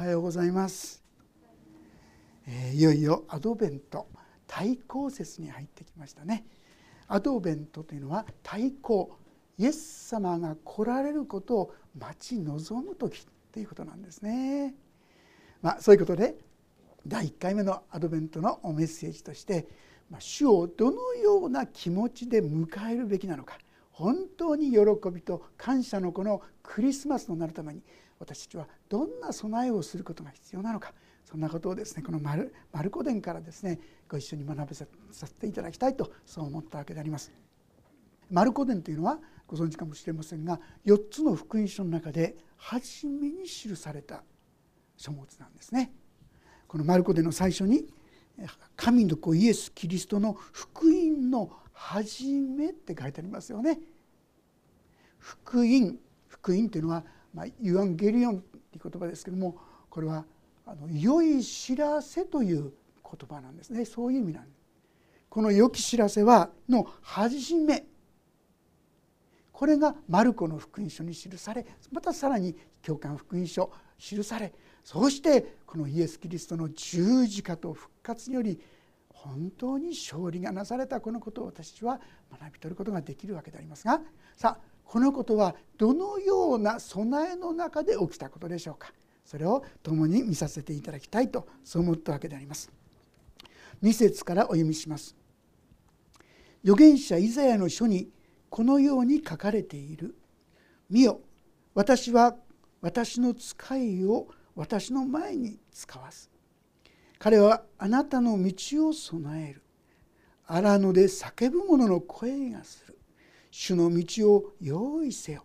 はようございます、えー、いよいよアドベント対抗節に入ってきましたね。アドベントというのは対抗イエス様が来られることを待ち望む時ということなんですね。まあそういうことで第1回目のアドベントのメッセージとして主をどのような気持ちで迎えるべきなのか本当に喜びと感謝のこのクリスマスのなるために私たちはどんな備えをすることが必要なのかそんなことをですねこのマルマルコ伝からですねご一緒に学べさせていただきたいとそう思ったわけであります。マルコ伝というのはご存知かもしれませんが4つの福音書の中で初めに記された書物なんですね。このマルコ伝の最初に神の子イエス・キリストの福音の初めって書いてありますよね。福音福音というのはまあ、ユアンゲリオンっていう言葉ですけどもこれはあの良い知らせという言葉なんですねそういう意味なんです。この良き知らせはの初めこれがマルコの福音書に記されまたさらに教官福音書記されそしてこのイエス・キリストの十字架と復活により本当に勝利がなされたこのことを私たちは学び取ることができるわけでありますがさあこのことはどのような備えの中で起きたことでしょうか？それを共に見させていただきたいとそう思ったわけであります。2節からお読みします。預言者イザヤの書にこのように書かれている「見よ私は私の使いを私の前に使わす」彼はあなたの道を備える。荒野で叫ぶ者の声がする。主の道を用意せよ。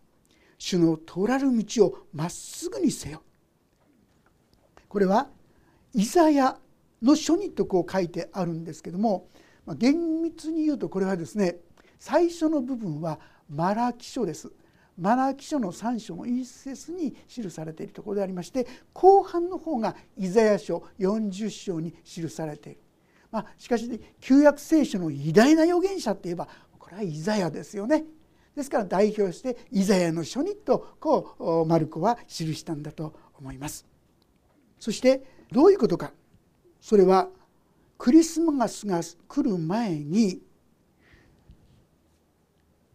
主の通られる道をまっすぐにせよ。これはイザヤの書にとこう書いてあるんですけども厳密に言うとこれはですね最初の部分はマラキ書です。マラキ書の3章の一節に記されているところでありまして後半の方がイザヤ書40章に記されている、まあ、しかし旧約聖書の偉大な預言者っていえばこれはイザヤですよね。ですから代表してイザヤの書にとこうマルコは記したんだと思います。そしてどういうことか。それはクリスマスが来る前に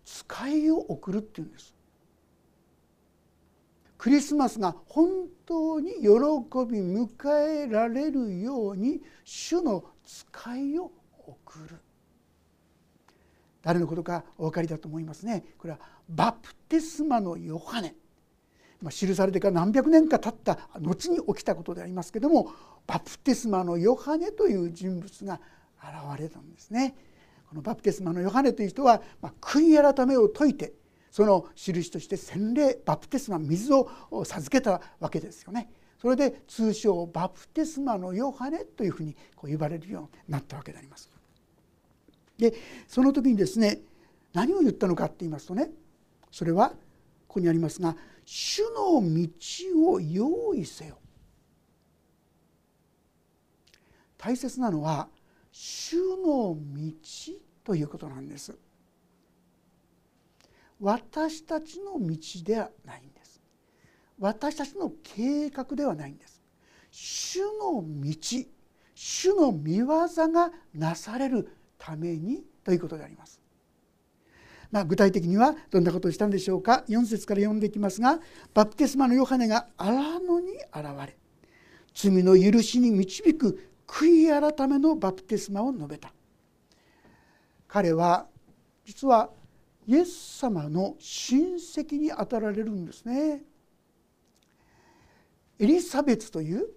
使いを送るっていうんです。クリスマスが本当に喜び迎えられるように主の使いを送る。誰のことかお分かりだと思いますねこれはバプテスマのヨハネまあ記されてから何百年か経った後に起きたことでありますけどもバプテスマのヨハネという人物が現れたんですね。このバプテスマのヨハネという人は、まあ、悔い改めを説いてその印として洗礼バプテスマ水を授けたわけですよね。それで通称バプテスマのヨハネというふうにこう言われるようになったわけであります。でその時にですね何を言ったのかって言いますとねそれはここにありますが「主の道を用意せよ」大切なのは「主の道」ということなんです。私たちの道ではないんです。私たちの計画ではないんです。主の道主の御業がなされるためにということであります。まあ、具体的にはどんなことをしたんでしょうか4節から読んでいきますがバプテスマのヨハネが荒野に現れ罪の許しに導く悔い改めのバプテスマを述べた彼は実はイエス様の親戚にあたられるんですね。エリザベツという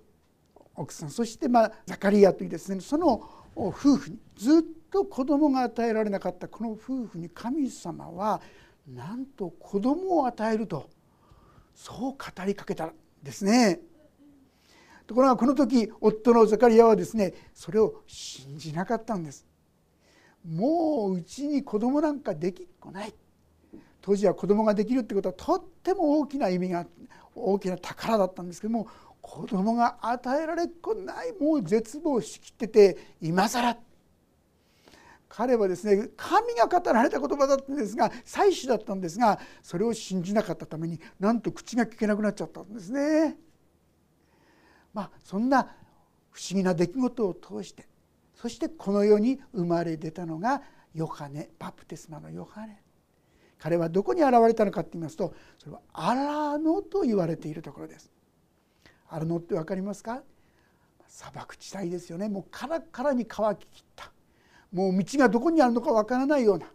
奥さんそしてまあザカリアというですねその夫婦にずっと子供が与えられなかったこの夫婦に神様はなんと子供を与えるとそう語りかけたんですね。ところがこの時夫のザカリアはですねそれを信じなかったんです。もううちに子供なんかできっこない当時は子供ができるってことはとっても大きな意味が大きな宝だったんですけども子供が与えられっこないもう絶望しきってて今更彼はですね神が語られた言葉だったんですが祭祀だったんですがそれを信じなかったためになんと口が聞けなくなっちゃったんですね。まあそんな不思議な出来事を通してそしてこの世に生まれ出たのがヨハネバプテスマのヨハネ。彼はどこに現れたのかと言いますとそれはアラノと言われているところです。アラノって分かりますか？砂漠地帯ですよね。もうカラカラに乾ききった。もう道がどこにあるのか分からないような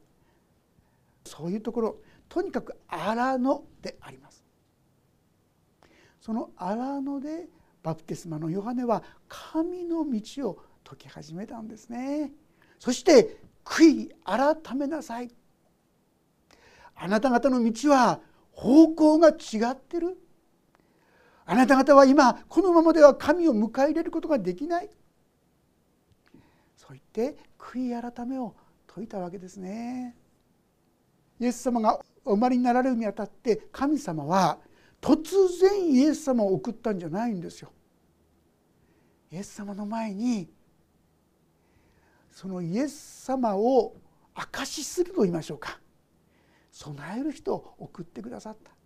そういうところとにかく荒野であります。その荒野でバプテスマのヨハネは神の道を解き始めたんですね。そして悔い改めなさい。あなた方の道は方向が違ってる。あなた方は今このままでは神を迎え入れることができない。そう言って悔い改めを説いたわけですね。イエス様がお生まれになられるにあたって神様は突然イエス様を送ったんじゃないんですよ。イエス様の前にそのイエス様を証しすると言いましょうか。備える人を送ってくださった。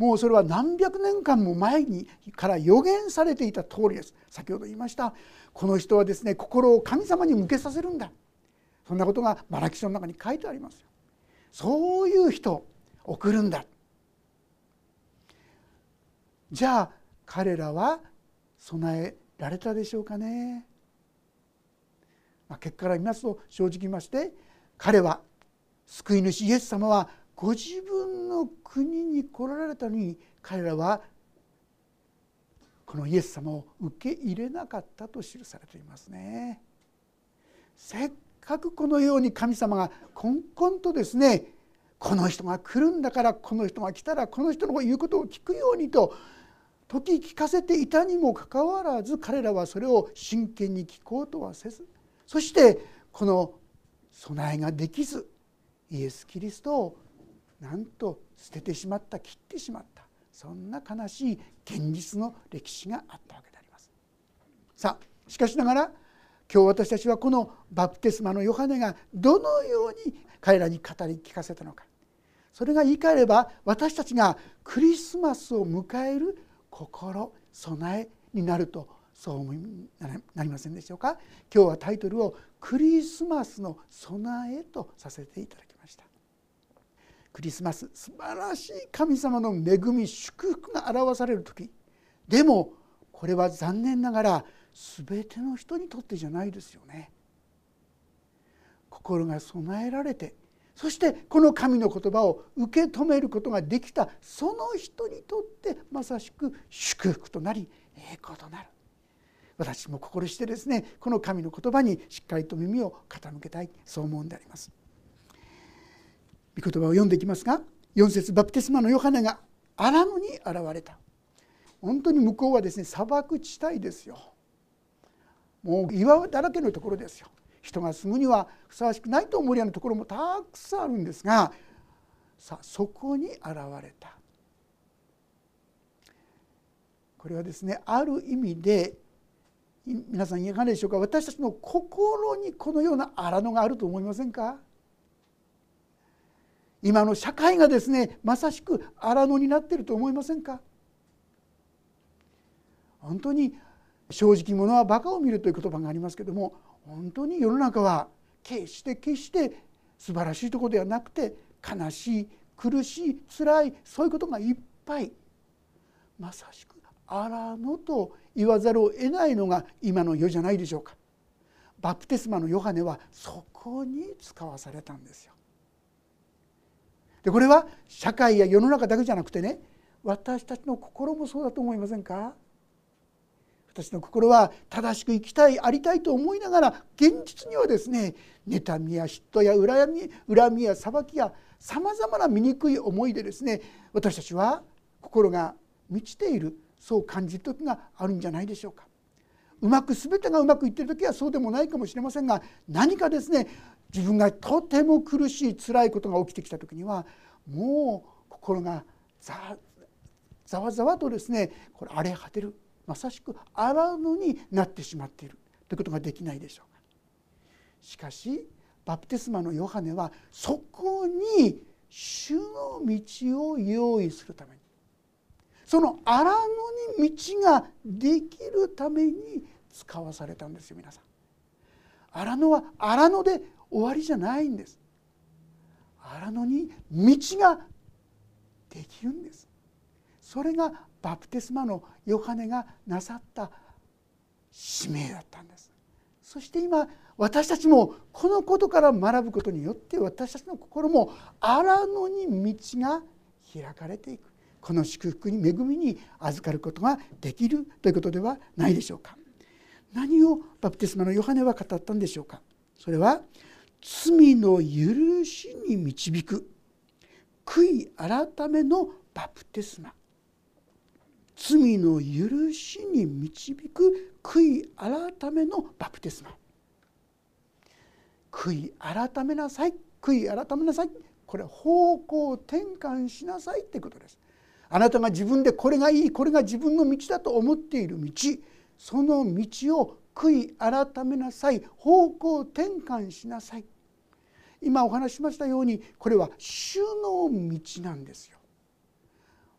もうそれは何百年間も前にから予言されていた通りです。先ほど言いました。この人はですね心を神様に向けさせるんだ。そんなことがマラキ書の中に書いてありますそういう人送るんだ。じゃあ彼らは備えられたでしょうかね、まあ、結果から見ますと正直言いまして彼は救い主イエス様はご自分の国に来られたのに彼らはこのイエス様を受け入れなかったと記されていますね。せっかくこのように神様がこんこんとですねこの人が来るんだからこの人が来たらこの人の言うことを聞くようにと時聞かせていたにもかかわらず彼らはそれを真剣に聞こうとはせずそしてこの備えができずイエス・キリストをなんと捨ててしまった切ってしまった。そんな悲しい現実の歴史があったわけであります。さあしかしながら今日私たちはこのバプテスマのヨハネがどのように彼らに語り聞かせたのか。それが言い換えれば私たちがクリスマスを迎える心備えになるとそう思いなりませんでしょうか。今日はタイトルを「クリスマスの備え」とさせていただきましたクリスマス素晴らしい神様の恵み祝福が表される時。でもこれは残念ながら全ての人にとってじゃないですよね。心が備えられてそしてこの神の言葉を受け止めることができたその人にとってまさしく祝福となり栄光となる。私も心してですねこの神の言葉にしっかりと耳を傾けたいそう思うんであります。言葉を読んでいきますが4節バプテスマのヨハネがアラムに現れた。本当に向こうはですね砂漠地帯ですよ。もう岩だらけのところですよ。人が住むにはふさわしくないと思うようなところもたくさんあるんですがさあそこに現れた。これはですねある意味で皆さんいかがでしょうか？私たちの心にこのような荒野があると思いませんか？今の社会がですねまさしく荒野になってると思いませんか？本当に正直者はバカを見るという言葉がありますけども本当に世の中は決して決して素晴らしいとこではなくて悲しい苦しい辛いそういうことがいっぱいまさしく荒野と言わざるを得ないのが今の世じゃないでしょうか。バプテスマのヨハネはそこに使わされたんですよ。でこれは社会や世の中だけじゃなくてね私たちの心もそうだと思いませんか？私の心は正しく生きたいありたいと思いながら現実にはですね妬みや嫉妬や恨み恨みや裁きやさまざまな醜い思いでですね私たちは心が満ちているそう感じる時があるんじゃないでしょうか。うまく全てがうまくいっている時はそうでもないかもしれませんが何かですね自分がとても苦しい辛いことが起きてきた時にはもう心がざざわざわとですねこれ荒れ果てるまさしく荒野になってしまっているということができないでしょうか。しかしバプテスマのヨハネはそこに主の道を用意するためにその荒野に道ができるために使わされたんですよ皆さん。荒野は荒野で終わりじゃないんです。荒野に道ができるんです。それがバプテスマのヨハネがなさった使命だったんです。そして今私たちもこのことから学ぶことによって私たちの心も荒野に道が開かれていくこの祝福に恵みに預かることができるということではないでしょうか何をバプテスマのヨハネは語ったんでしょうかそれは罪の許しに導く悔い改めのバプテスマ。罪の許しに導く悔い改めのバプテスマ。悔い改めなさい悔い改めなさい。これ方向転換しなさいってことです。あなたが自分でこれがいいこれが自分の道だと思っている道その道を悔い改めなさい。方向転換しなさい。今お話しましたようにこれは主の道なんですよ。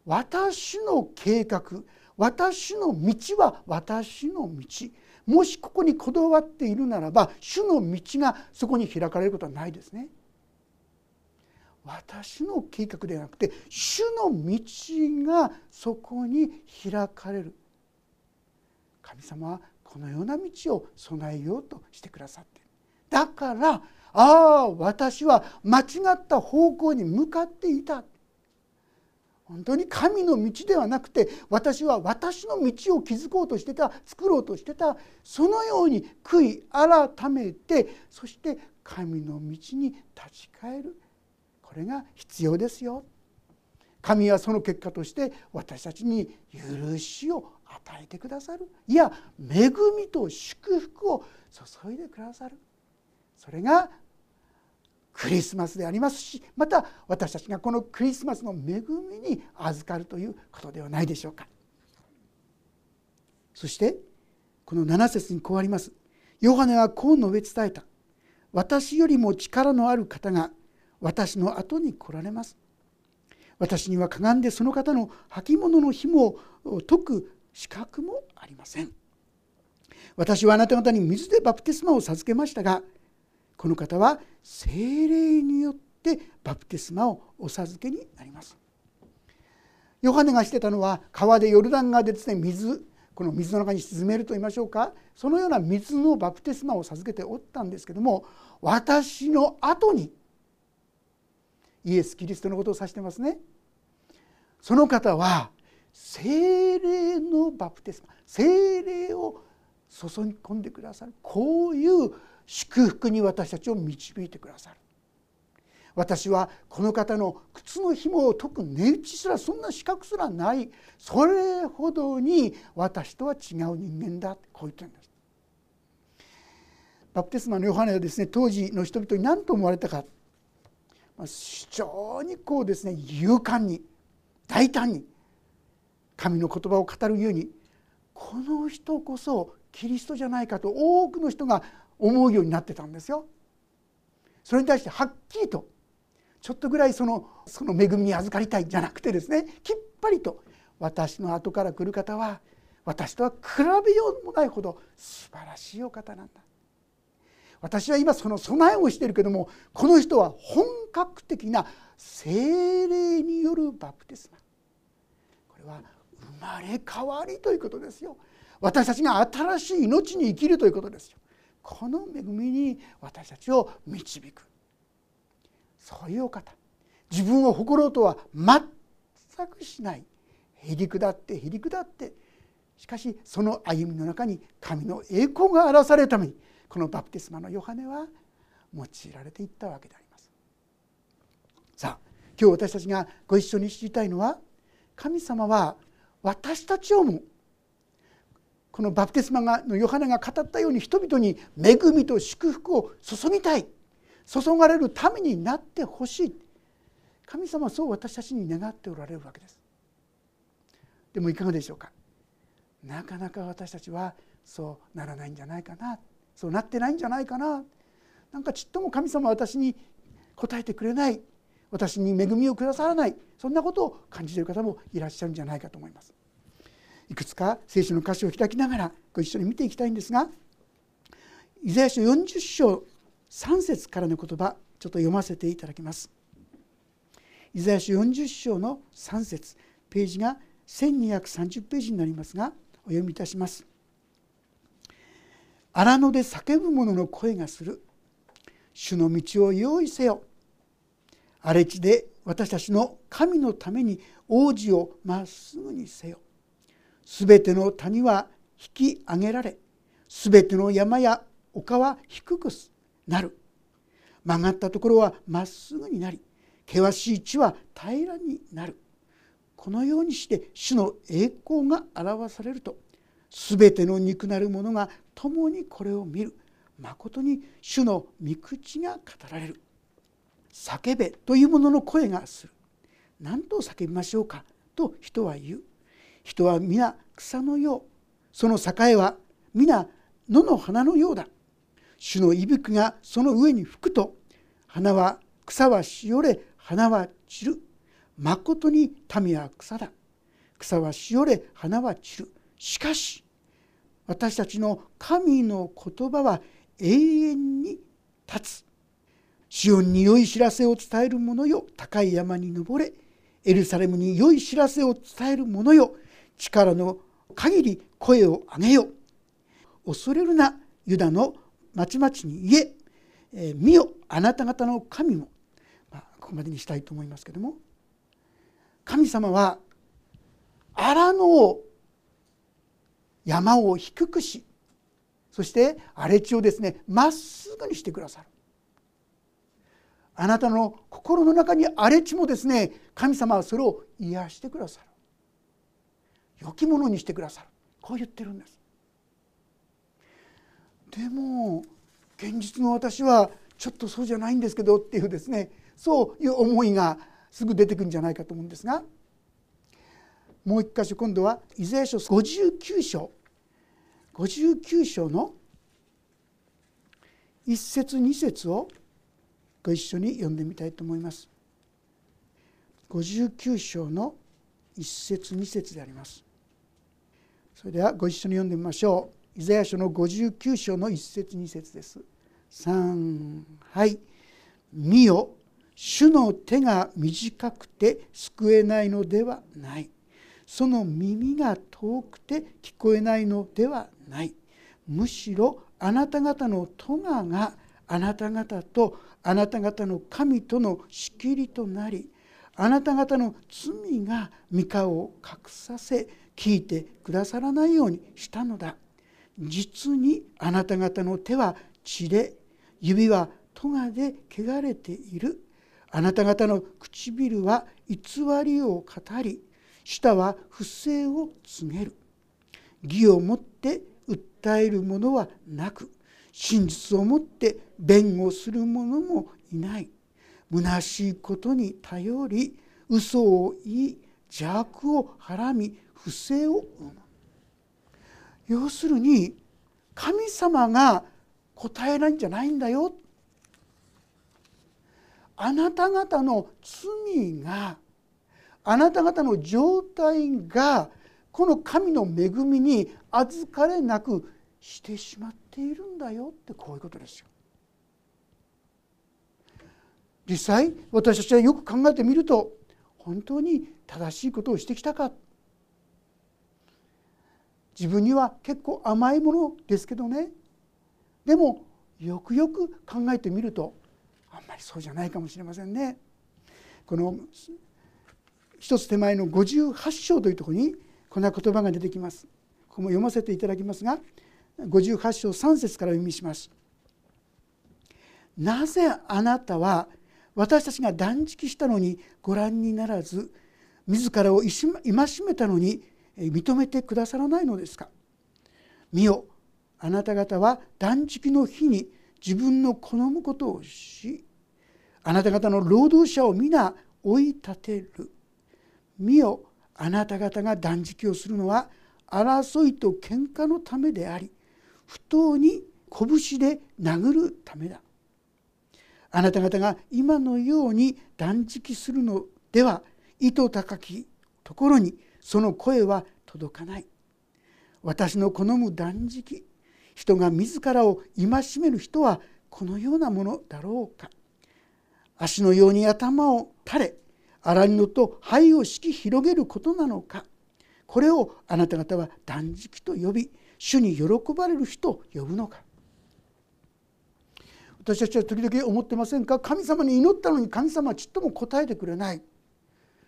私の計画私の道は私の道。もしここにこだわっているならば主の道がそこに開かれることはないですね。私の計画ではなくて主の道がそこに開かれる。神様はこのような道を備えようとしてくださって。だからああ私は間違った方向に向かっていた。本当に神の道ではなくて私は私の道を築こうとしてた作ろうとしてた。そのように悔い改めてそして神の道に立ち返る。これが必要ですよ。神はその結果として私たちに許しを与えてくださる。いや恵みと祝福を注いでくださる。それがクリスマスでありますしまた私たちがこのクリスマスの恵みに預かるということではないでしょうか。そしてこの7節にこうあります。ヨハネはこう述べ伝えた。私よりも力のある方が私の後に来られます。私にはかがんでその方の履物の紐を解く資格もありません。私はあなた方に水でバプテスマを授けましたがこの方は精霊によってバプテスマをお授けになります。ヨハネがしてたのは川でヨルダン川でですね水この水の中に沈めると言いましょうか。そのような水のバプテスマを授けておったんですけども私の後にイエス・キリストのことを指してますね。その方は精霊のバプテスマ精霊を注ぎ込んでくださる。こういう祝福に私たちを導いてくださる。私はこの方の靴の紐を解く値打ちすらそんな資格すらない。それほどに私とは違う人間だ。こう言ってるんです。バプテスマのヨハネはですね当時の人々に何と思われたか。非常にこうですね勇敢に大胆に。神の言葉を語るようにこの人こそキリストじゃないかと多くの人が思うようになってたんですよ。それに対してはっきりとちょっとぐらいそのその恵みに預かりたいじゃなくてですねきっぱりと私の後から来る方は私とは比べようもないほど素晴らしいお方なんだ私は今その備えをしているけどもこの人は本格的な精霊によるバプテスマこれはまれ変わりということですよ。私たちが新しい命に生きるということですよ。この恵みに私たちを導く。そういうお方。自分を誇ろうとは全くしない。へりくだってへりくだって。しかしその歩みの中に神の栄光が表されるためにこのバプテスマのヨハネは用いられていったわけであります。さあ今日私たちがご一緒に知りたいのは神様は私たちをもこのバプテスマのヨハネが語ったように人々に恵みと祝福を注ぎたい。注がれるためになってほしい。神様はそう私たちに願っておられるわけです。でもいかがでしょうか？なかなか私たちはそうならないんじゃないかな。そうなってないんじゃないかな。なんかちっとも神様は私に答えてくれない。私に恵みをくださらないそんなことを感じている方もいらっしゃるんじゃないかと思います。いくつか聖書の歌詞を開きながらご一緒に見ていきたいんですがイザヤ書40章3節からの言葉ちょっと読ませていただきます。イザヤ書40章の3節ページが1230ページになりますがお読みいたします。荒野で叫ぶ者の声がする主の道を用意せよ荒れ地で私たちの神のために王子をまっすぐにせよ。すべての谷は引き上げられすべての山や丘は低くなる。曲がったところはまっすぐになり険しい地は平らになる。このようにして主の栄光が表されるとすべての肉なる者が共にこれを見る。まことに主の御口が語られる。叫べというものの声がする。何と叫びましょうかと人は言う。人は皆草のよう。その栄えは皆野の花のようだ。主の息吹がその上に吹くと花は草はしおれ花は散る。まことに民は草だ。草はしおれ花は散る。しかし私たちの神の言葉は永遠に立つ。シオンに良い知らせを伝える者よ。高い山に登れ。エルサレムに良い知らせを伝える者よ。力の限り声を上げよ。恐れるなユダの町々に言え。え見よあなた方の神も、まあ、ここまでにしたいと思いますけども。神様は荒野を山を低くしそして荒れ地をですねまっすぐにしてくださる。あなたの心の中に荒れ地もですね神様はそれを癒してくださる。良きものにしてくださる。こう言ってるんです。でも現実の私はちょっとそうじゃないんですけどっていうですねそういう思いがすぐ出てくるんじゃないかと思うんですがもう一箇所今度はイザヤ書59章。59章の1節2節をご一緒に読んでみたいと思います。59章の1節2節であります。それではご一緒に読んでみましょう。イザヤ書の59章の1節2節です。3はい「見よ主の手が短くて救えないのではない」その耳が遠くて聞こえないのではないむしろあなた方の咎があなた方とあなた方の神との仕切りとなりあなた方の罪が御顔を隠させ聞いてくださらないようにしたのだ。実にあなた方の手は血で指は咎で汚れている。あなた方の唇は偽りを語り舌は不正を告げる。義をもって訴える者はなく真実をもって弁護する者もいない。虚しいことに頼り嘘を言い邪悪をはらみ不正を生む。要するに神様が答えないんじゃないんだよ。あなた方の罪があなた方の状態がこの神の恵みに預かれなくしてしまった。ているんだよってこういうことですよ。実際私たちはよく考えてみると本当に正しいことをしてきたか自分には結構甘いものですけどねでもよくよく考えてみるとあんまりそうじゃないかもしれませんね。この一つ手前の58章というところにこんな言葉が出てきます。ここも読ませていただきますが58章3節から読みします。なぜあなたは私たちが断食したのにご覧にならず自らを戒めたのに認めてくださらないのですか？見よあなた方は断食の日に自分の好むことをしあなた方の労働者を皆追い立てる見よあなた方が断食をするのは争いと喧嘩のためであり不当に拳で殴るためだ。あなた方が今のように断食するのでは糸高きところにその声は届かない。私の好む断食人が自らを戒める人はこのようなものだろうか。足のように頭を垂れ荒布と灰を敷き広げることなのか。これをあなた方は断食と呼び主に喜ばれる日と呼ぶのか。私たちは時々思ってませんか？神様に祈ったのに神様はちっとも答えてくれない。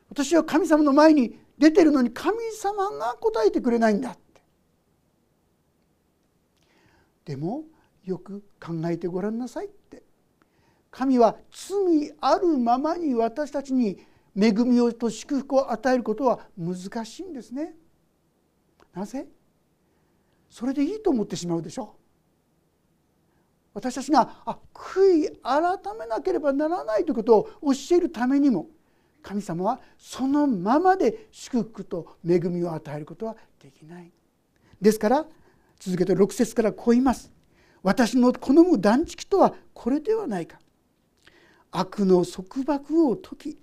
私は神様の前に出てるのに神様が答えてくれないんだって。でもよく考えてごらんなさいって。神は罪あるままに私たちに恵みをと祝福を与えることは難しいんですね。なぜ？それでいいと思ってしまうでしょ？私たちがあ悔い改めなければならないということを教えるためにも神様はそのままで祝福と恵みを与えることはできない。ですから続けて6節からこう言います。私の好む断食とはこれではないか。悪の束縛を解き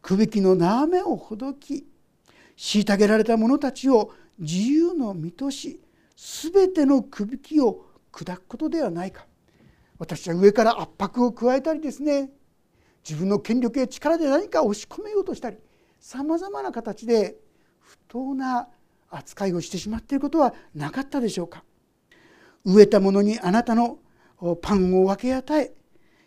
くびきの縄目をほどき虐げられた者たちを自由の身とし全てのくびきを砕くことではないか。私は上から圧迫を加えたりですね自分の権力や力で何か押し込めようとしたりさまざまな形で不当な扱いをしてしまっていることはなかったでしょうか。飢えた者にあなたのパンを分け与え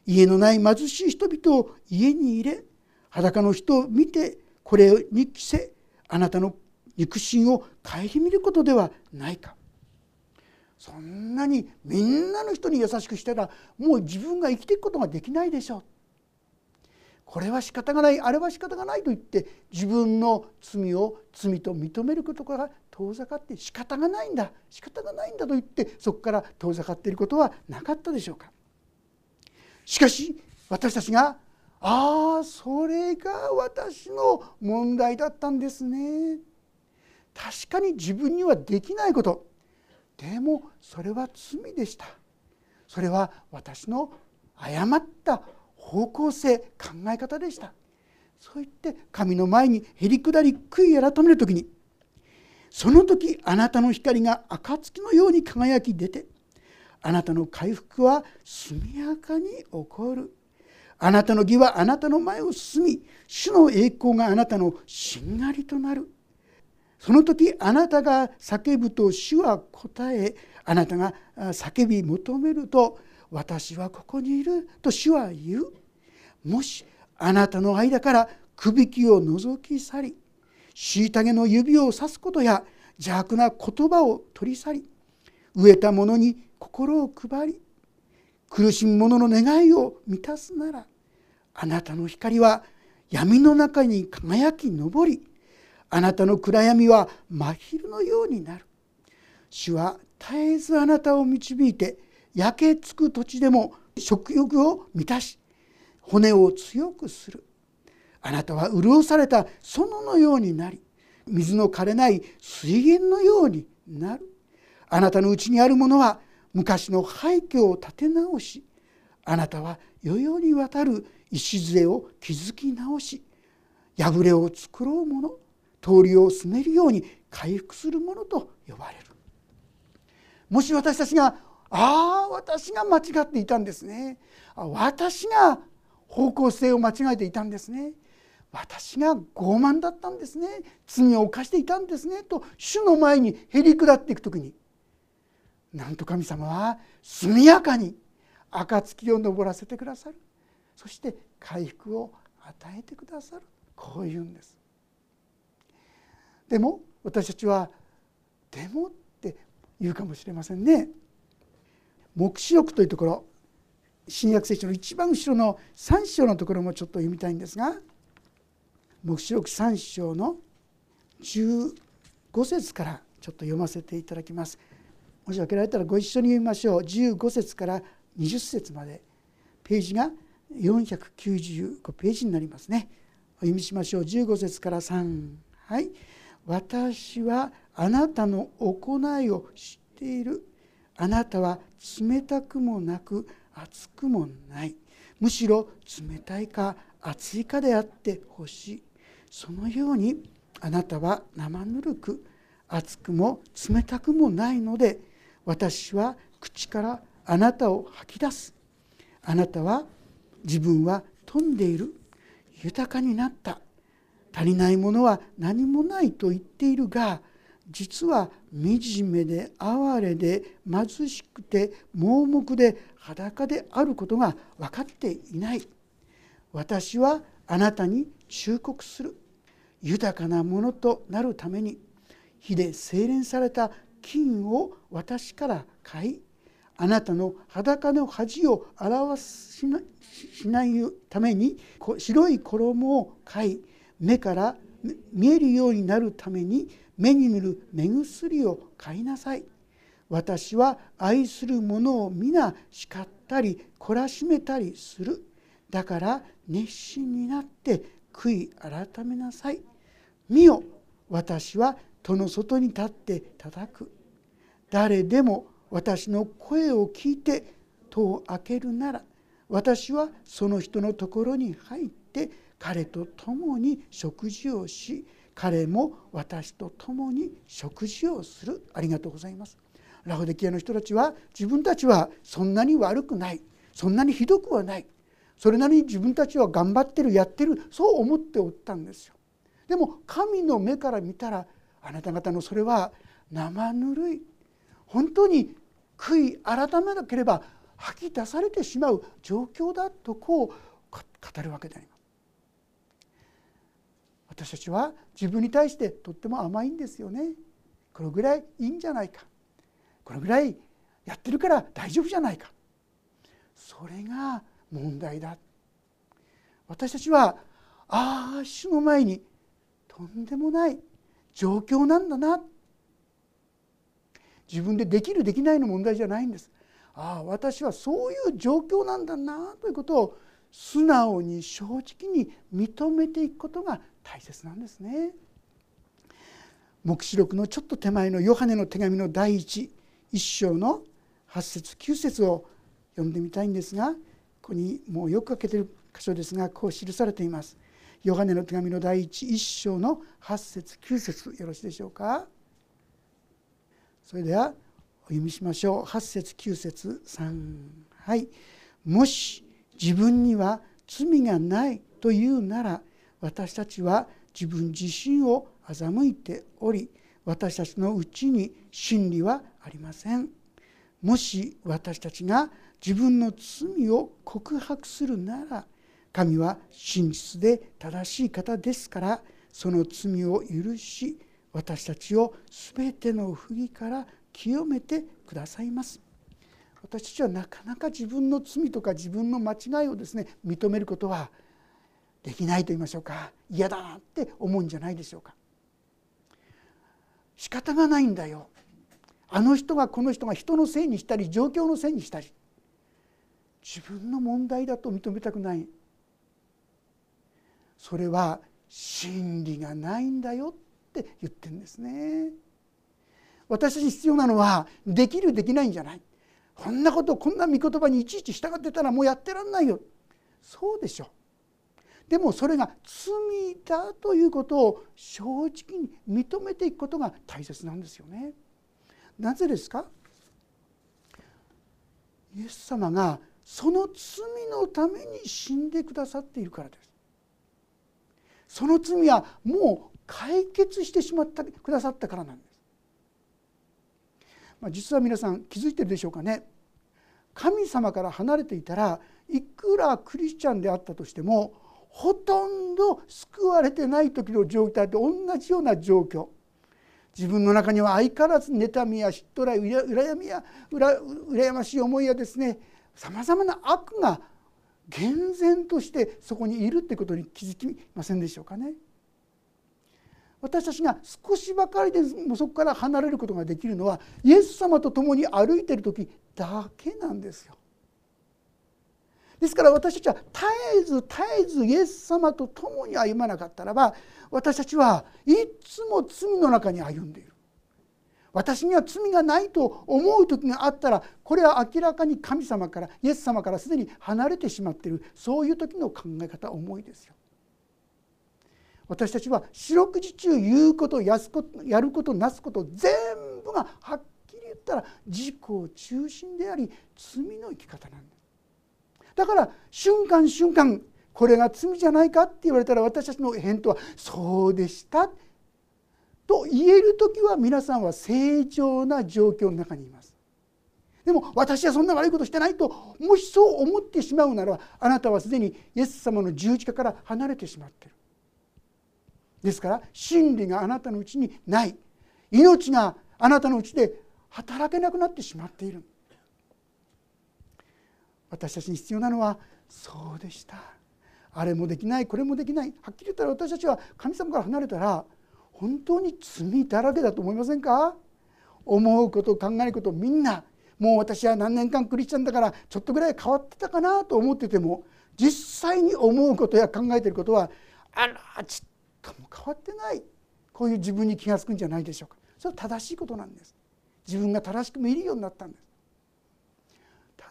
家のない貧しい人々を家に入れ裸の人を見てこれに着せあなたの肉親を顧みることではないか。そんなにみんなの人に優しくしたらもう自分が生きていくことができないでしょう。これは仕方がないあれは仕方がないと言って自分の罪を罪と認めることから遠ざかって仕方がないんだ仕方がないんだと言ってそこから遠ざかっていることはなかったでしょうか。しかし私たちがああそれが私の問題だったんですね。確かに自分にはできないこと。でもそれは罪でした。それは私の誤った方向性考え方でした。そう言って神の前にへり下り悔い改める時にその時あなたの光が暁のように輝き出てあなたの回復は速やかに起こる。あなたの義はあなたの前を進み主の栄光があなたのしんがりとなる。その時あなたが叫ぶと主は答えあなたが叫び求めると私はここにいると主は言う。もしあなたの間からくびきを覗き去り虐げの指をさすことや邪悪な言葉を取り去り飢えた者に心を配り苦しむ者の願いを満たすならあなたの光は闇の中に輝き昇りあなたの暗闇は真昼のようになる。主は絶えずあなたを導いて焼けつく土地でも食欲を満たし骨を強くする。あなたは潤された園のようになり水の枯れない水源のようになる。あなたのうちにあるものは昔の廃墟を建て直しあなたは世々にわたる礎を築き直し破れを作ろうもの。通りを進めるように回復するものと呼ばれる。もし私たちがああ私が間違っていたんですね。私が方向性を間違えていたんですね。私が傲慢だったんですね。罪を犯していたんですね。と主の前にへり下っていく時になんと神様は速やかに暁を昇らせてくださる。そして回復を与えてくださる。こういうんです。でも私たちは「でも」って言うかもしれませんね。黙示録というところ新約聖書の一番後ろの3章のところもちょっと読みたいんですが黙示録3章の15節からちょっと読ませていただきます。もし分けられたらご一緒に読みましょう。15節から20節まで。ページが495ページになりますね。お読みしましょう。15節から3はい。私はあなたの行いを知っている。あなたは冷たくもなく熱くもない。むしろ冷たいか熱いかであってほしい。そのようにあなたは生ぬるく熱くも冷たくもないので私は口からあなたを吐き出す。あなたは自分は富んでいる。豊かになった。足りないものは何もないと言っているが実は惨めで哀れで貧しくて盲目で裸であることが分かっていない。私はあなたに忠告する。豊かなものとなるために火で精錬された金を私から買いあなたの裸の恥を表しないために白い衣を買い目から見えるようになるために目に塗る目薬を買いなさい。私は愛する者を皆叱ったり懲らしめたりする。だから熱心になって悔い改めなさい。見よ私は戸の外に立って叩く。誰でも私の声を聞いて戸を開けるなら私はその人のところに入って彼と共に食事をし彼も私と共に食事をする。ありがとうございます。ラフデキアの人たちは自分たちはそんなに悪くない。そんなにひどくはない。それなりに自分たちは頑張ってるやってる。そう思っておったんですよ。でも神の目から見たらあなた方のそれは生ぬるい。本当に悔い改めなければ吐き出されてしまう状況だとこう語るわけであります。私たちは自分に対してとっても甘いんですよね。これぐらいいいんじゃないか。これぐらいやってるから大丈夫じゃないか。それが問題だ。私たちはああ主の前にとんでもない状況なんだな。自分でできるできないの問題じゃないんです。ああ私はそういう状況なんだなということを素直に正直に認めていくことが大切なんですね。黙示録のちょっと手前のヨハネの手紙の第一一章の8節9節を読んでみたいんですがここにもうよく書けてる箇所ですがこう記されています。ヨハネの手紙の第一一章の8節9節よろしいでしょうか。それではお読みしましょう8節9節3はいもし自分には罪がないというなら私たちは自分自身を欺いており私たちのうちに真理はありません。もし私たちが自分の罪を告白するなら神は真実で正しい方ですからその罪を許し私たちを全ての不義から清めてくださいます。私たちはなかなか自分の罪とか自分の間違いをですね認めることはできないと言いましょうか。嫌だなって思うんじゃないでしょうか。仕方がないんだよ。あの人がこの人が人のせいにしたり状況のせいにしたり。自分の問題だと認めたくない。それは真理がないんだよって言ってるんですね。私に必要なのはできるできないんじゃない。こんなことこんな御言葉にいちいち従ってたらもうやってらんないよ。そうでしょう。でもそれが罪だということを正直に認めていくことが大切なんですよね。なぜですか？イエス様がその罪のために死んでくださっているからです。その罪はもう解決してしまったくださったからなんです、まあ、実は皆さん気づいてるでしょうかね。神様から離れていたらいくらクリスチャンであったとしてもほとんど救われてない時の状態と同じような状況自分の中には相変わらず妬みや嫉妬ら羨みや羨ましい思いやですねさまざまな悪が厳然としてそこにいるってことに気づきませんでしょうかね。私たちが少しばかりでもそこから離れることができるのはイエス様と共に歩いている時だけなんですよ。ですから私たちは絶えず絶えずイエス様と共に歩まなかったらば私たちはいつも罪の中に歩んでいる私には罪がないと思う時があったらこれは明らかに神様からイエス様からすでに離れてしまっているそういう時の考え方思いですよ。私たちは四六時中言うことやすことやることなすこと全部がはっきり言ったら自己中心であり罪の生き方なんです。だから瞬間瞬間これが罪じゃないかって言われたら私たちの返答は「そうでした」と言える時は皆さんは正常な状況の中にいます。でも私はそんな悪いことしてないともしそう思ってしまうならあなたはすでにイエス様の十字架から離れてしまってる。ですから真理があなたのうちにない命があなたのうちで働けなくなってしまっている私たちに必要なのはそうでした。あれもできないこれもできない。はっきり言ったら私たちは神様から離れたら本当に罪だらけだと思いませんか？思うこと考えることみんな。もう私は何年間クリスチャンだからちょっとぐらい変わってたかなと思ってても実際に思うことや考えてることはあらちっとも変わってない。こういう自分に気が付くんじゃないでしょうか。それは正しいことなんです。自分が正しく見るようになったんです。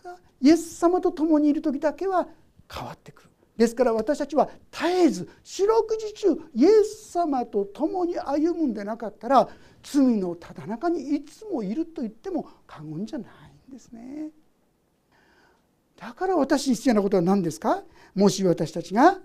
ただイエス様と共にいる時だけは変わってくるですから私たちは絶えず四六時中イエス様と共に歩むんでなかったら罪のただ中にいつもいると言っても過言じゃないんですね。だから私に必要なことは何ですか？もし私たちが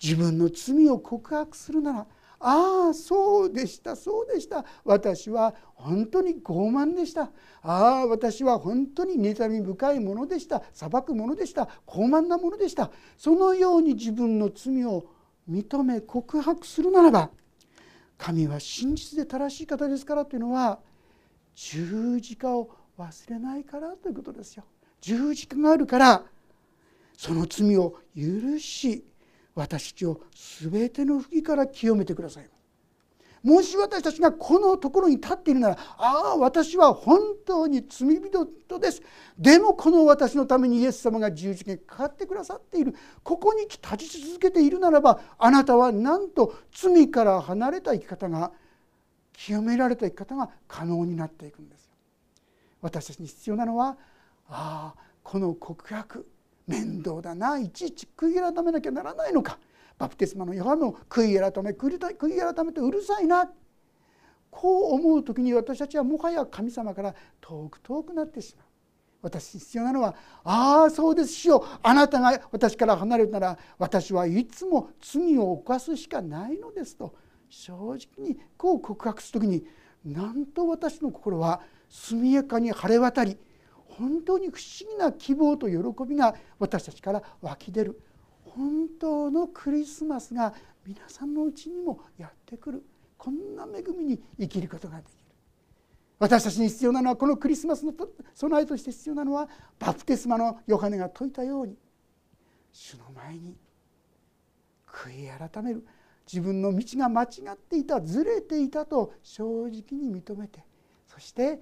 自分の罪を告白するならああそうでしたそうでした。私は本当に傲慢でした。ああ私は本当に妬み深いものでした。裁くものでした。傲慢なものでした。そのように自分の罪を認め告白するならば神は真実で正しい方ですからというのは十字架を忘れないからということですよ。十字架があるからその罪を許し私たちを全ての不義から清めてください。もし私たちがこのところに立っているならああ私は本当に罪人です。でもこの私のためにイエス様が十字架にかかってくださっている。ここに立ち続けているならばあなたはなんと罪から離れた生き方が清められた生き方が可能になっていくんです私たちに必要なのはああこの告白。面倒だな。いちいち悔い改めなきゃならないのか。バプテスマのヨハネも悔い改め悔い改めてうるさいな。こう思う時に私たちはもはや神様から遠く遠くなってしまう。私に必要なのは「ああそうです主よ。あなたが私から離れるなら私はいつも罪を犯すしかないのです」と正直にこう告白する時になんと私の心は速やかに晴れ渡り本当に不思議な希望と喜びが私たちから湧き出る。本当のクリスマスが皆さんのうちにもやってくる。こんな恵みに生きることができる。私たちに必要なのはこのクリスマスの備えとして必要なのはバプテスマのヨハネが説いたように主の前に悔い改める。自分の道が間違っていたずれていたと正直に認めてそして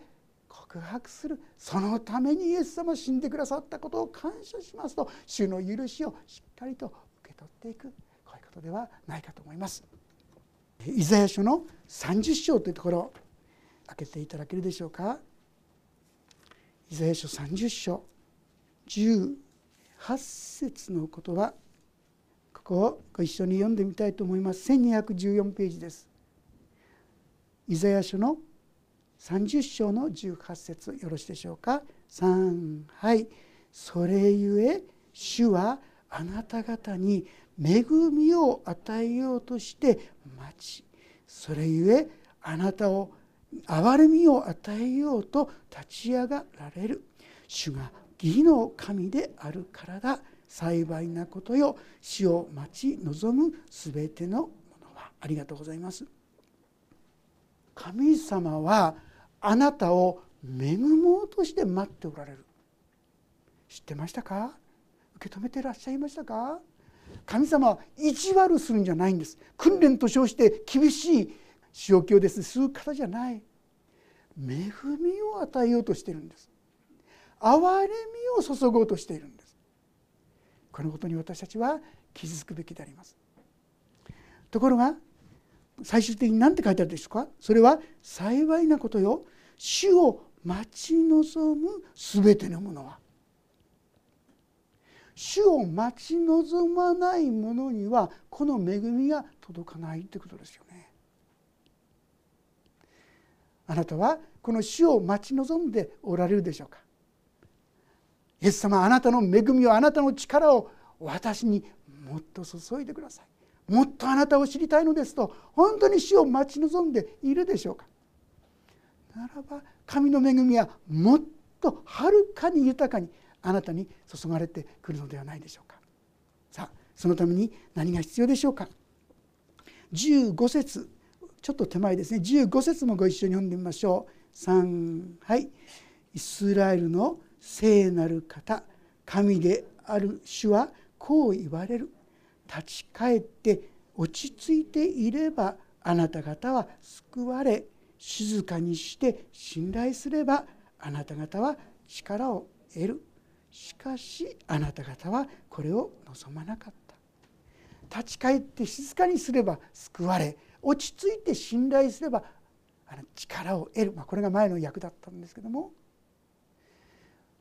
告白する。そのためにイエス様死んでくださったことを感謝しますと主の許しをしっかりと受け取っていく。こういうことではないかと思います。イザヤ書の30章というところ開けていただけるでしょうか。イザヤ書30章18節の言葉。ここをご一緒に読んでみたいと思います。1214ページです。イザヤ書の30章の18節よろしいでしょうか？3はい。それゆえ主はあなた方に恵みを与えようとして待ち。それゆえあなたを憐れみを与えようと立ち上がられる。主が義の神であるからだ。幸いなことよ。死を待ち望むすべてのものは。ありがとうございます。神様はあなたを恵もうとして待っておられる。知ってましたか？受け止めていらっしゃいましたか？神様は意地悪するんじゃないんです。訓練と称して厳しい仕置きをです。ねする方じゃない。恵みを与えようとしているんです。憐れみを注ごうとしているんです。このことに私たちは気づくべきであります。ところが最終的に何て書いてあるでしょうか？それは幸いなことよ。主を待ち望む全てのものは。主を待ち望まない者にはこの恵みが届かないということですよね。あなたはこの主を待ち望んでおられるでしょうか？イエス様あなたの恵みをあなたの力を私にもっと注いでください。もっとあなたを知りたいのですと本当に主を待ち望んでいるでしょうか。ならば神の恵みはもっとはるかに豊かにあなたに注がれてくるのではないでしょうか。さあそのために何が必要でしょうか。15節ちょっと手前ですね。15節もご一緒に読んでみましょう。3はい。イスラエルの聖なる方神である主はこう言われる。立ち返って落ち着いていればあなた方は救われ静かにして信頼すればあなた方は力を得る。しかしあなた方はこれを望まなかった。立ち返って静かにすれば救われ落ち着いて信頼すればあの力を得る、まあ、これが前の役だったんですけども。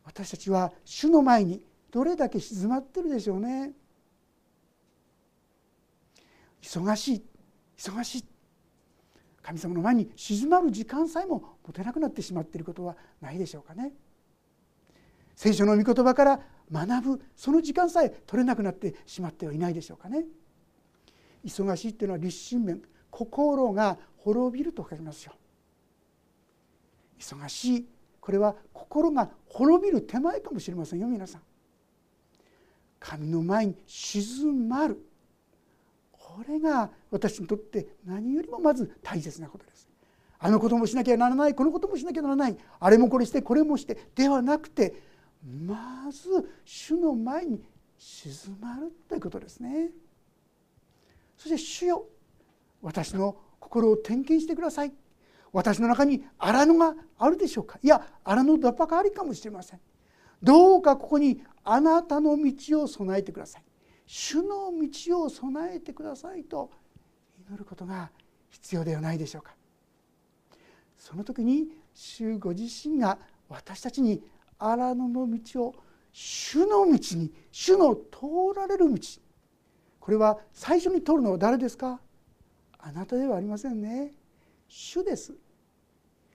私たちは主の前にどれだけ静まってるでしょうね。忙しい忙しい。神様の前に静まる時間さえも持てなくなってしまっていることはないでしょうかね。聖書の御言葉から学ぶその時間さえ取れなくなってしまってはいないでしょうかね。忙しいっていうのは立身面心が滅びると書きますよ。忙しいこれは心が滅びる手前かもしれませんよ皆さん。神の前に静まる。これが私にとって何よりもまず大切なことです。あのこともしなきゃならないこのこともしなきゃならないあれもこれしてこれもしてではなくてまず主の前に静まるということですね。そして主よ私の心を点検してください。私の中に荒野があるでしょうか。いや荒野だばかりかもしれません。どうかここにあなたの道を備えてください。主の道を備えてくださいと祈ることが必要ではないでしょうか。その時に主ご自身が私たちに荒野の道を主の道に主の通られる道。これは最初に通るのは誰ですか？あなたではありませんね。主です。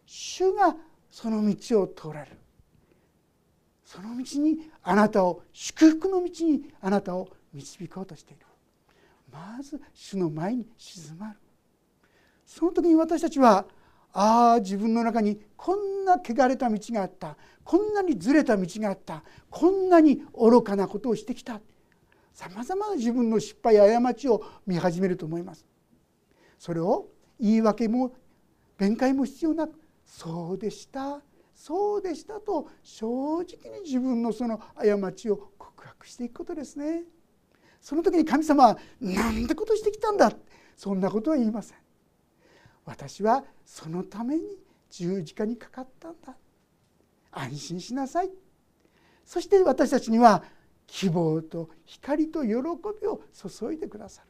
主がその道を通られる。その道にあなたを祝福の道にあなたを導こうとしている。まず主の前に静まる。その時に私たちはああ自分の中にこんな汚れた道があった。こんなにずれた道があった。こんなに愚かなことをしてきた。さまざまな自分の失敗や過ちを見始めると思います。それを言い訳も弁解も必要なくそうでしたそうでしたと正直に自分のその過ちを告白していくことですね。その時に神様は何てことしてきたんだ。そんなことは言いません。私はそのために十字架にかかったんだ。安心しなさい。そして私たちには希望と光と喜びを注いでくださる。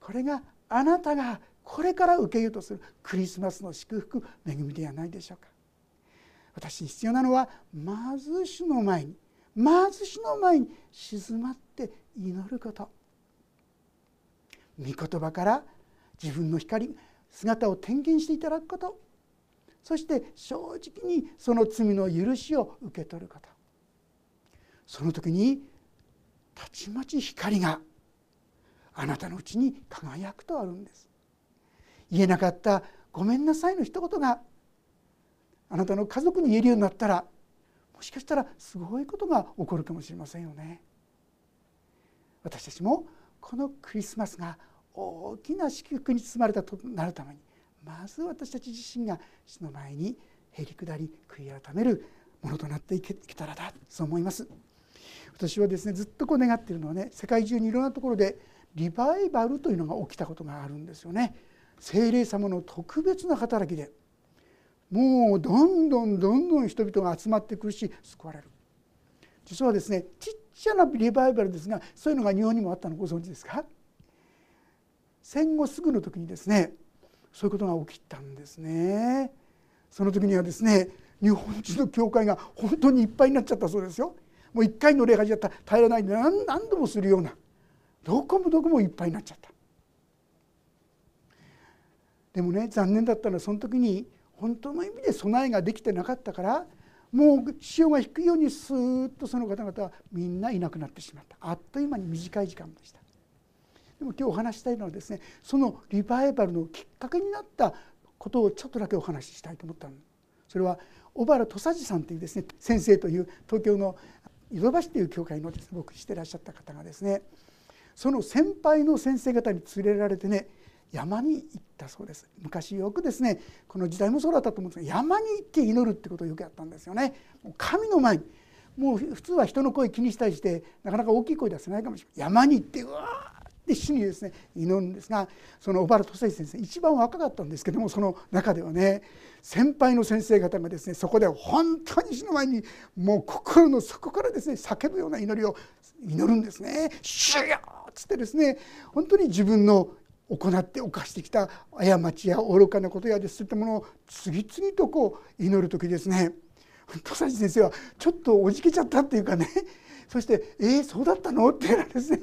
これがあなたがこれから受けようとするクリスマスの祝福恵みではないでしょうか。私に必要なのはまず主の前にまず主の前に静まって祈ること。御言葉から自分の光姿を点検していただくこと。そして正直にその罪の許しを受け取ること。その時にたちまち光があなたのうちに輝くとあるんです。言えなかった「ごめんなさい」の一言があなたの家族に言えるようになったらもしかしたらすごいことが起こるかもしれませんよね。私たちもこのクリスマスが大きな祝福に包まれたとなるためにまず私たち自身が主の前にへり下り悔い改めるものとなっていけたらだそう思います。私はですねずっとこう願っているのはね世界中にいろんなところでリバイバルというのが起きたことがあるんですよね。精霊様の特別な働きでもうどんどんどんどん人々が集まってくるし救われる。実はですねちっちゃなリバイバルですがそういうのが日本にもあったのご存知ですか？戦後すぐの時にですねそういうことが起きたんですね。その時にはですね日本人の教会が本当にいっぱいになっちゃったそうですよ。もう一回の礼拝じゃ平らないで何何度もするようなどこもどこもいっぱいになっちゃった。でもね残念だったのはその時に本当の意味で備えができてなかったからもう潮が引くようにスーッとその方々はみんないなくなってしまった。あっという間に短い時間でした。でも今日お話したいのはですねそのリバイバルのきっかけになったことをちょっとだけお話ししたいと思ったの。それは小原土佐治さんというですね先生という東京の井戸橋という教会のですね牧師してらっしゃった方がですねその先輩の先生方に連れられてね山に行ったそうです。昔よくですねこの時代もそうだったと思うんですが山に行って祈るってことをよくやったんですよね。神の前にもう普通は人の声気にしたりしてなかなか大きい声出せないかもしれない。山に行ってうわーって主にですね祈るんですがその小原俊先生一番若かったんですけどもその中ではね先輩の先生方がですねそこで本当に主の前にもう心の底からですね叫ぶような祈りを祈るんですね「主よ!」っつってですね本当に自分の行って犯してきた過ちや愚かなことやですってものを次々とこう祈る時ですね土佐先生はちょっとおじけちゃったっていうかねそして「えー、そうだったの?」っていうですね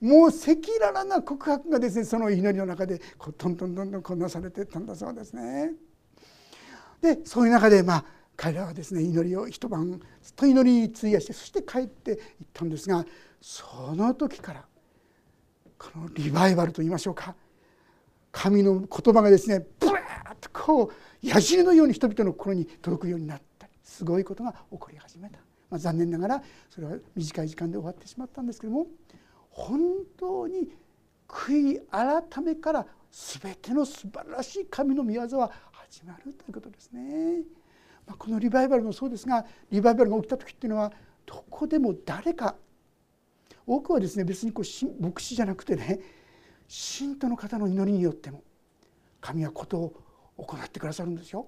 もう赤裸々な告白がですねその祈りの中でこうトントントントンこなされていったんだそうですね。でそういう中でまあ彼らはですね祈りを一晩ずっと祈りに費やしてそして帰っていったんですがその時からこのリバイバルと言いましょうか。神の言葉がですねブワーッとこう矢印のように人々の心に届くようになった。すごいことが起こり始めた、まあ、残念ながらそれは短い時間で終わってしまったんですけども本当に悔い改めから全ての素晴らしい神の御業は始まるということですね。まあ、このリバイバルもそうですがリバイバルが起きた時っていうのはどこでも誰か多くはですね別にこう牧師じゃなくてね信徒の方の祈りによっても神はことを行ってくださるんですよ。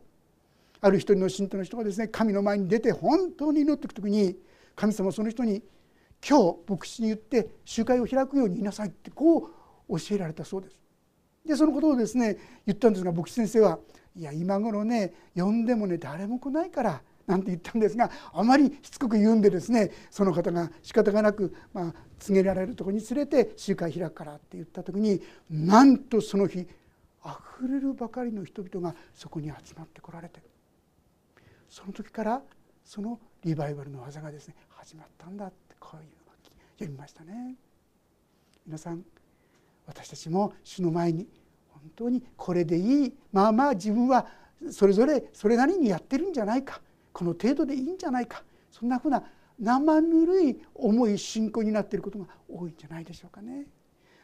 ある一人の信徒の人がですね神の前に出て本当に祈っていく時に神様はその人に「今日牧師に言って集会を開くように言いなさい」ってこう教えられたそうです。でそのことをですね言ったんですが牧師先生は「いや今頃ね呼んでもね誰も来ないからなんて言ったんですがあまりしつこく言うんでですねその方が仕方がなく、まあ、告げられるところに連れて集会開くからって言った時になんとその日あふれるばかりの人々がそこに集まってこられてその時からそのリバイバルの技がですね始まったんだってこういうのを読みましたね。皆さん私たちも主の前に本当にこれでいいまあまあ自分はそれぞれそれなりにやってるんじゃないかこの程度でいいんじゃないか。そんなふうな生ぬるい重い信仰になっていることが多いんじゃないでしょうかね。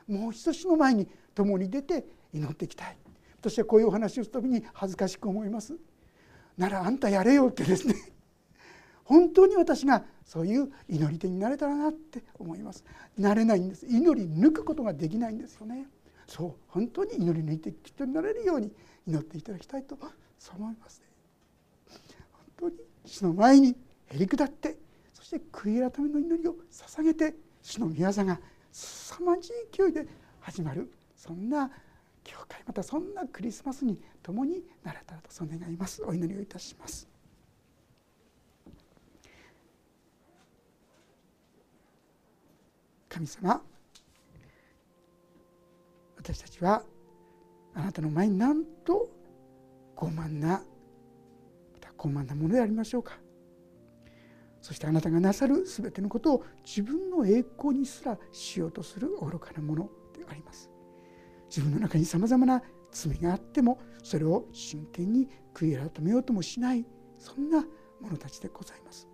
もう一つの前に共に出て祈っていきたい。私はこういうお話をする時に恥ずかしく思います。ならあんたやれよってですね。本当に私がそういう祈り手になれたらなって思います。なれないんです。祈り抜くことができないんですよね。そう本当に祈り抜いて人になれるように祈っていただきたいとそう思いますね。当に主の前にへり下ってそして悔い改めの祈りを捧げて主の御業が凄まじい勢いで始まるそんな教会またそんなクリスマスに共になれたらとそう願います。お祈りをいたします。神様私たちはあなたの前になんと傲慢な傲慢なものでありましょうか。そしてあなたがなさる全てのことを自分の栄光にすらしようとする愚かなものであります。自分の中にさまざまな罪があってもそれを真剣に悔い改めようともしないそんな者たちでございます。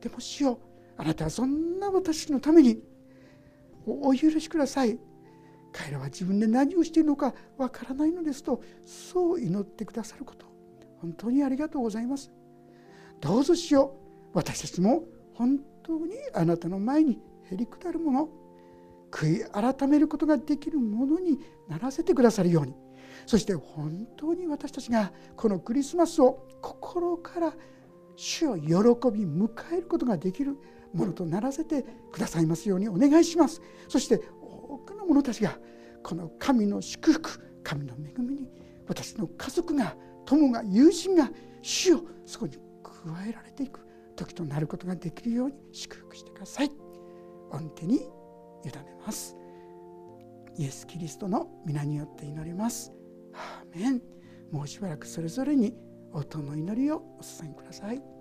でも主よあなたはそんな私のためにお許しください。彼らは自分で何をしているのかわからないのですとそう祈ってくださること。本当にありがとうございます。どうぞしよう。私たちも本当にあなたの前にへりくだるもの悔い改めることができるものにならせてくださるように。そして本当に私たちがこのクリスマスを心から主を喜び迎えることができるものとならせてくださいますようにお願いします。そして多くの者たちがこの神の祝福神の恵みに私の家族が友が友人が主をそこに加えられていく時となることができるように祝福してください。御手に委ねます。イエス・キリストの皆によって祈ります。アーメン。もうしばらくそれぞれに音の祈りをお捧げください。